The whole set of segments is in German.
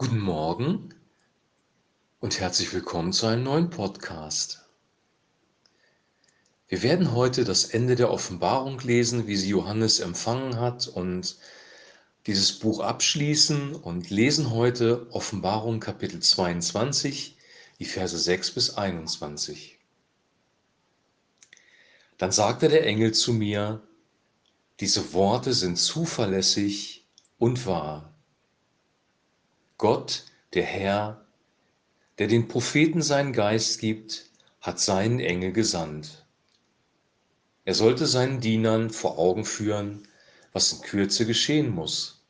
Guten Morgen und herzlich willkommen zu einem neuen Podcast. Wir werden heute das Ende der Offenbarung lesen, wie sie Johannes empfangen hat und dieses Buch abschließen und lesen heute Offenbarung Kapitel 22, die Verse 6 bis 21. Dann sagte der Engel zu mir, diese Worte sind zuverlässig und wahr. Gott, der Herr, der den Propheten seinen Geist gibt, hat seinen Engel gesandt. Er sollte seinen Dienern vor Augen führen, was in Kürze geschehen muss.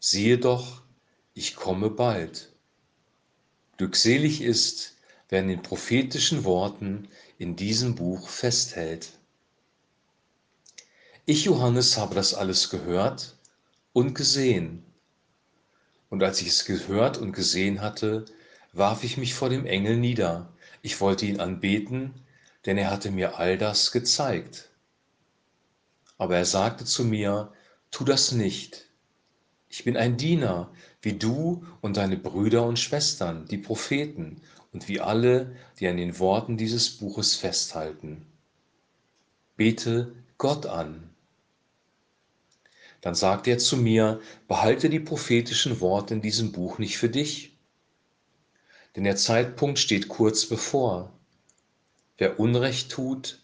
Siehe doch, ich komme bald. Glückselig ist, wer an den prophetischen Worten in diesem Buch festhält. Ich, Johannes, habe das alles gehört und gesehen und als ich es gehört und gesehen hatte, warf ich mich vor dem Engel nieder. Ich wollte ihn anbeten, denn er hatte mir all das gezeigt. Aber er sagte zu mir, tu das nicht. Ich bin ein Diener, wie du und deine Brüder und Schwestern, die Propheten, und wie alle, die an den Worten dieses Buches festhalten. Bete Gott an dann sagte er zu mir, behalte die prophetischen Worte in diesem Buch nicht für dich, denn der Zeitpunkt steht kurz bevor. Wer Unrecht tut,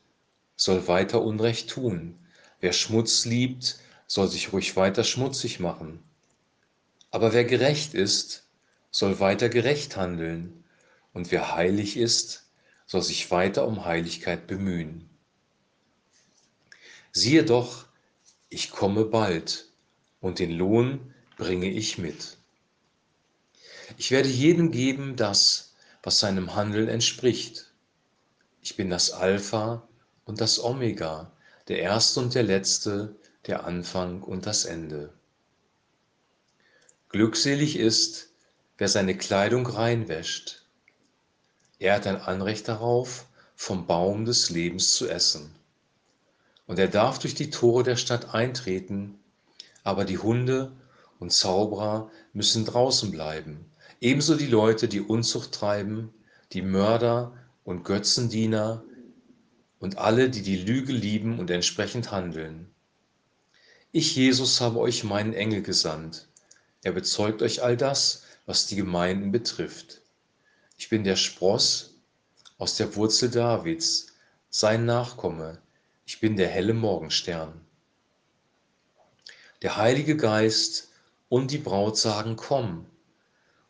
soll weiter Unrecht tun. Wer Schmutz liebt, soll sich ruhig weiter schmutzig machen. Aber wer gerecht ist, soll weiter gerecht handeln. Und wer heilig ist, soll sich weiter um Heiligkeit bemühen. Siehe doch, ich komme bald und den Lohn bringe ich mit. Ich werde jedem geben das, was seinem Handeln entspricht. Ich bin das Alpha und das Omega, der Erste und der Letzte, der Anfang und das Ende. Glückselig ist, wer seine Kleidung reinwäscht. Er hat ein Anrecht darauf, vom Baum des Lebens zu essen und er darf durch die Tore der Stadt eintreten, aber die Hunde und Zauberer müssen draußen bleiben, ebenso die Leute, die Unzucht treiben, die Mörder und Götzendiener und alle, die die Lüge lieben und entsprechend handeln. Ich, Jesus, habe euch meinen Engel gesandt. Er bezeugt euch all das, was die Gemeinden betrifft. Ich bin der Spross aus der Wurzel Davids, sein Nachkomme, ich bin der helle Morgenstern. Der Heilige Geist und die Braut sagen, komm.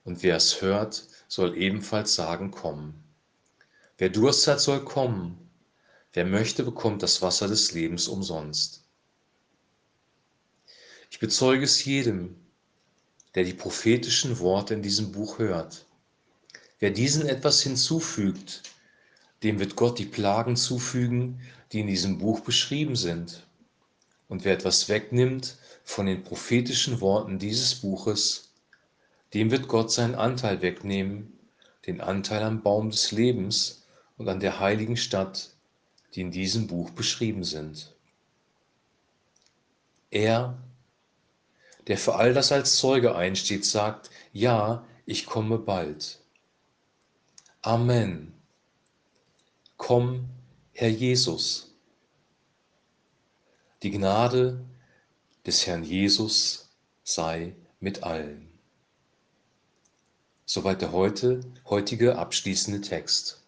Und wer es hört, soll ebenfalls sagen, komm. Wer Durst hat, soll kommen. Wer möchte, bekommt das Wasser des Lebens umsonst. Ich bezeuge es jedem, der die prophetischen Worte in diesem Buch hört. Wer diesen etwas hinzufügt, dem wird Gott die Plagen zufügen, die in diesem Buch beschrieben sind. Und wer etwas wegnimmt von den prophetischen Worten dieses Buches, dem wird Gott seinen Anteil wegnehmen, den Anteil am Baum des Lebens und an der heiligen Stadt, die in diesem Buch beschrieben sind. Er, der für all das als Zeuge einsteht, sagt, ja, ich komme bald. Amen. Komm, Herr Jesus. Die Gnade des Herrn Jesus sei mit allen. Soweit der heute, heutige abschließende Text.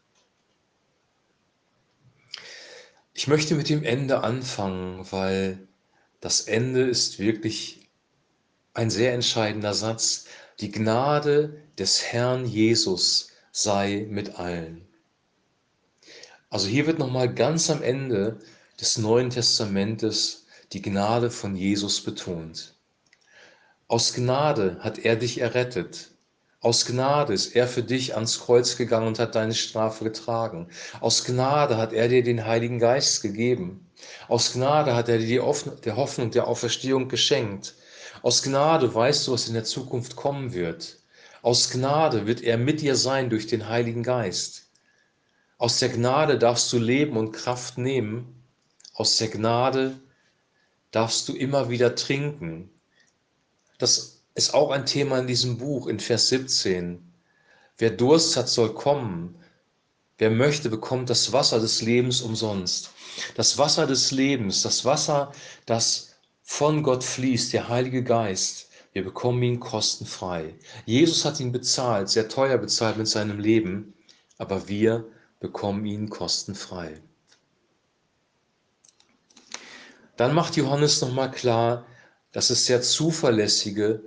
Ich möchte mit dem Ende anfangen, weil das Ende ist wirklich ein sehr entscheidender Satz. Die Gnade des Herrn Jesus sei mit allen. Also hier wird nochmal ganz am Ende des Neuen Testamentes die Gnade von Jesus betont. Aus Gnade hat er dich errettet. Aus Gnade ist er für dich ans Kreuz gegangen und hat deine Strafe getragen. Aus Gnade hat er dir den Heiligen Geist gegeben. Aus Gnade hat er dir die Hoffnung der Auferstehung geschenkt. Aus Gnade weißt du, was in der Zukunft kommen wird. Aus Gnade wird er mit dir sein durch den Heiligen Geist. Aus der Gnade darfst du Leben und Kraft nehmen. Aus der Gnade darfst du immer wieder trinken. Das ist auch ein Thema in diesem Buch, in Vers 17. Wer Durst hat, soll kommen. Wer möchte, bekommt das Wasser des Lebens umsonst. Das Wasser des Lebens, das Wasser, das von Gott fließt, der Heilige Geist. Wir bekommen ihn kostenfrei. Jesus hat ihn bezahlt, sehr teuer bezahlt mit seinem Leben, aber wir bekommen ihn kostenfrei. Dann macht Johannes nochmal klar, dass es sehr zuverlässige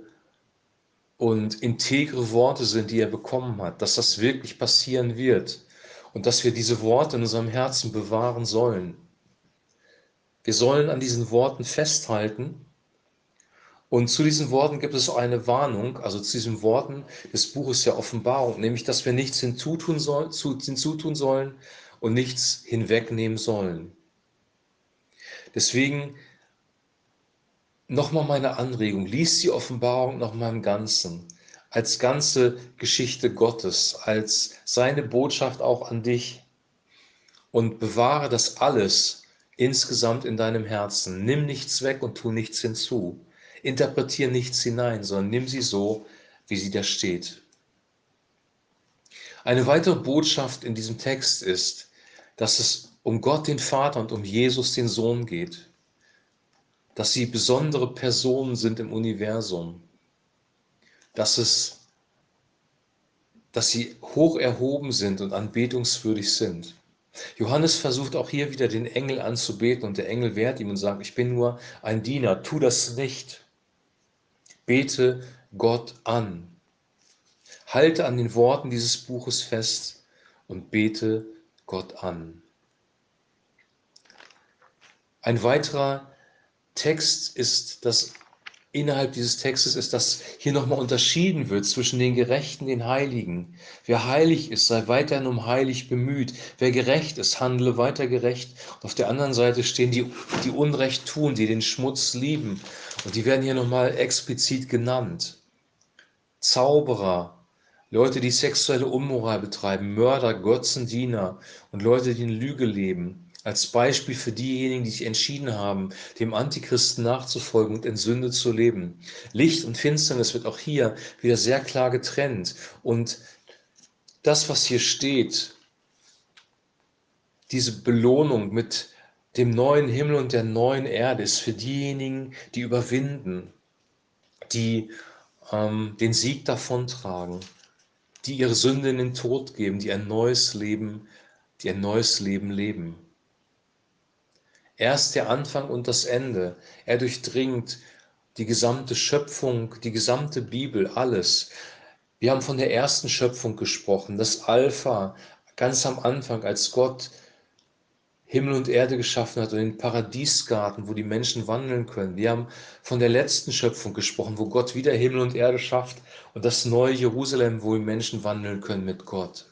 und integre Worte sind, die er bekommen hat, dass das wirklich passieren wird und dass wir diese Worte in unserem Herzen bewahren sollen. Wir sollen an diesen Worten festhalten und zu diesen Worten gibt es auch eine Warnung, also zu diesen Worten des Buches der Offenbarung, nämlich dass wir nichts hinzutun, soll, hinzutun sollen und nichts hinwegnehmen sollen. Deswegen nochmal meine Anregung, lies die Offenbarung nochmal im Ganzen, als ganze Geschichte Gottes, als seine Botschaft auch an dich und bewahre das alles insgesamt in deinem Herzen. Nimm nichts weg und tu nichts hinzu. Interpretiere nichts hinein, sondern nimm sie so, wie sie da steht. Eine weitere Botschaft in diesem Text ist, dass es um Gott den Vater und um Jesus den Sohn geht dass sie besondere Personen sind im Universum, dass, es, dass sie hoch erhoben sind und anbetungswürdig sind. Johannes versucht auch hier wieder den Engel anzubeten und der Engel wehrt ihm und sagt, ich bin nur ein Diener, tu das nicht. Bete Gott an. Halte an den Worten dieses Buches fest und bete Gott an. Ein weiterer Text ist, dass innerhalb dieses Textes ist, dass hier nochmal unterschieden wird zwischen den Gerechten den Heiligen. Wer heilig ist, sei weiterhin um heilig bemüht. Wer gerecht ist, handle weiter gerecht. Und auf der anderen Seite stehen die, die Unrecht tun, die den Schmutz lieben. Und die werden hier nochmal explizit genannt. Zauberer, Leute, die sexuelle Unmoral betreiben, Mörder, Götzendiener und Leute, die in Lüge leben als Beispiel für diejenigen, die sich entschieden haben, dem Antichristen nachzufolgen und in Sünde zu leben. Licht und Finsternis wird auch hier wieder sehr klar getrennt. Und das, was hier steht, diese Belohnung mit dem neuen Himmel und der neuen Erde ist für diejenigen, die überwinden, die ähm, den Sieg davontragen, die ihre Sünde in den Tod geben, die ein neues Leben, die ein neues Leben leben. Er ist der Anfang und das Ende. Er durchdringt die gesamte Schöpfung, die gesamte Bibel, alles. Wir haben von der ersten Schöpfung gesprochen, das Alpha, ganz am Anfang, als Gott Himmel und Erde geschaffen hat und den Paradiesgarten, wo die Menschen wandeln können. Wir haben von der letzten Schöpfung gesprochen, wo Gott wieder Himmel und Erde schafft und das neue Jerusalem, wo die Menschen wandeln können mit Gott.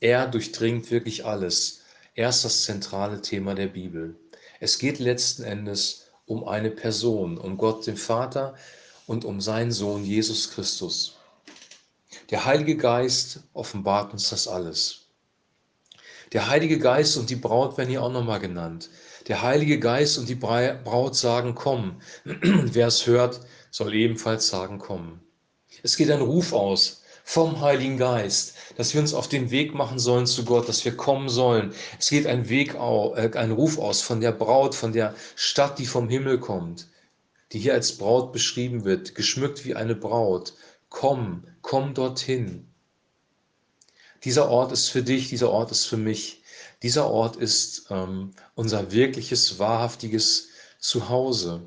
Er durchdringt wirklich alles. Er ist das zentrale Thema der Bibel. Es geht letzten Endes um eine Person, um Gott den Vater und um seinen Sohn Jesus Christus. Der Heilige Geist offenbart uns das alles. Der Heilige Geist und die Braut werden hier auch nochmal genannt. Der Heilige Geist und die Braut sagen, komm. Wer es hört, soll ebenfalls sagen, komm. Es geht ein Ruf aus vom Heiligen Geist, dass wir uns auf den Weg machen sollen zu Gott, dass wir kommen sollen. Es geht ein Weg, äh, ein Ruf aus von der Braut, von der Stadt, die vom Himmel kommt, die hier als Braut beschrieben wird, geschmückt wie eine Braut. Komm, komm dorthin. Dieser Ort ist für dich, dieser Ort ist für mich. Dieser Ort ist ähm, unser wirkliches, wahrhaftiges Zuhause.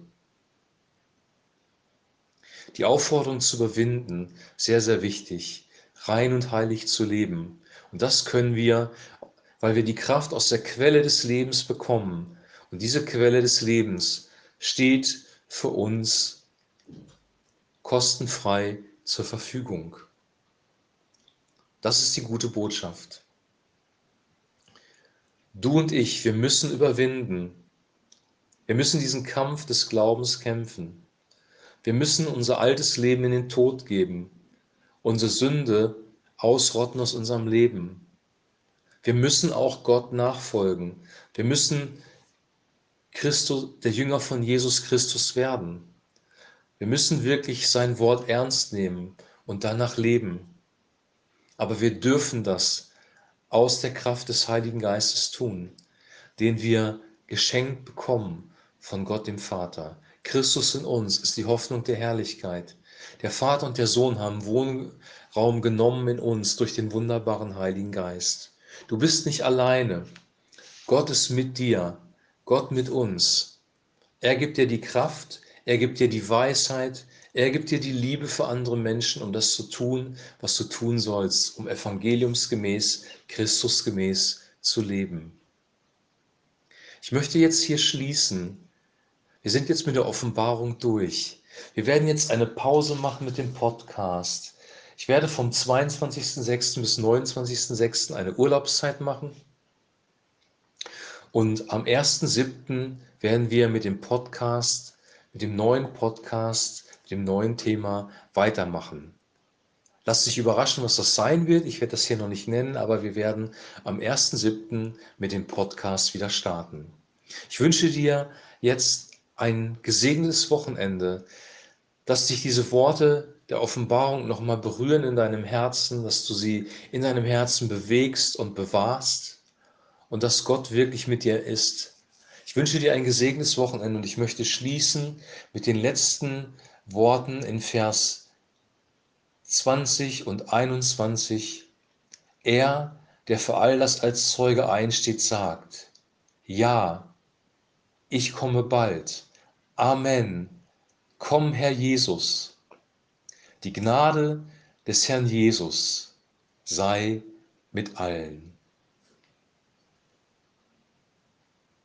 Die Aufforderung zu überwinden, sehr, sehr wichtig, rein und heilig zu leben. Und das können wir, weil wir die Kraft aus der Quelle des Lebens bekommen. Und diese Quelle des Lebens steht für uns kostenfrei zur Verfügung. Das ist die gute Botschaft. Du und ich, wir müssen überwinden. Wir müssen diesen Kampf des Glaubens kämpfen. Wir müssen unser altes Leben in den Tod geben, unsere Sünde ausrotten aus unserem Leben. Wir müssen auch Gott nachfolgen. Wir müssen Christus, der Jünger von Jesus Christus werden. Wir müssen wirklich sein Wort ernst nehmen und danach leben. Aber wir dürfen das aus der Kraft des Heiligen Geistes tun, den wir geschenkt bekommen von Gott dem Vater. Christus in uns ist die Hoffnung der Herrlichkeit. Der Vater und der Sohn haben Wohnraum genommen in uns durch den wunderbaren Heiligen Geist. Du bist nicht alleine. Gott ist mit dir, Gott mit uns. Er gibt dir die Kraft, er gibt dir die Weisheit, er gibt dir die Liebe für andere Menschen, um das zu tun, was du tun sollst, um evangeliumsgemäß, Christusgemäß zu leben. Ich möchte jetzt hier schließen. Wir sind jetzt mit der Offenbarung durch. Wir werden jetzt eine Pause machen mit dem Podcast. Ich werde vom 22.06. bis 29.06. eine Urlaubszeit machen. Und am 1.07. werden wir mit dem Podcast, mit dem neuen Podcast, mit dem neuen Thema weitermachen. Lass dich überraschen, was das sein wird. Ich werde das hier noch nicht nennen, aber wir werden am 1.07. mit dem Podcast wieder starten. Ich wünsche dir jetzt ein gesegnetes Wochenende, dass dich diese Worte der Offenbarung nochmal berühren in deinem Herzen, dass du sie in deinem Herzen bewegst und bewahrst und dass Gott wirklich mit dir ist. Ich wünsche dir ein gesegnetes Wochenende und ich möchte schließen mit den letzten Worten in Vers 20 und 21. Er, der für all das als Zeuge einsteht, sagt, ja, ich komme bald. Amen. Komm, Herr Jesus. Die Gnade des Herrn Jesus sei mit allen.